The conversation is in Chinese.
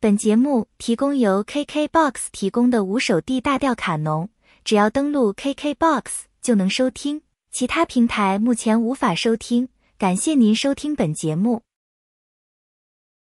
本节目提供由 KK box 提供的五首地大调卡农，只要登录 KK box 就能收听，其他平台目前无法收听，感谢您收听本节目。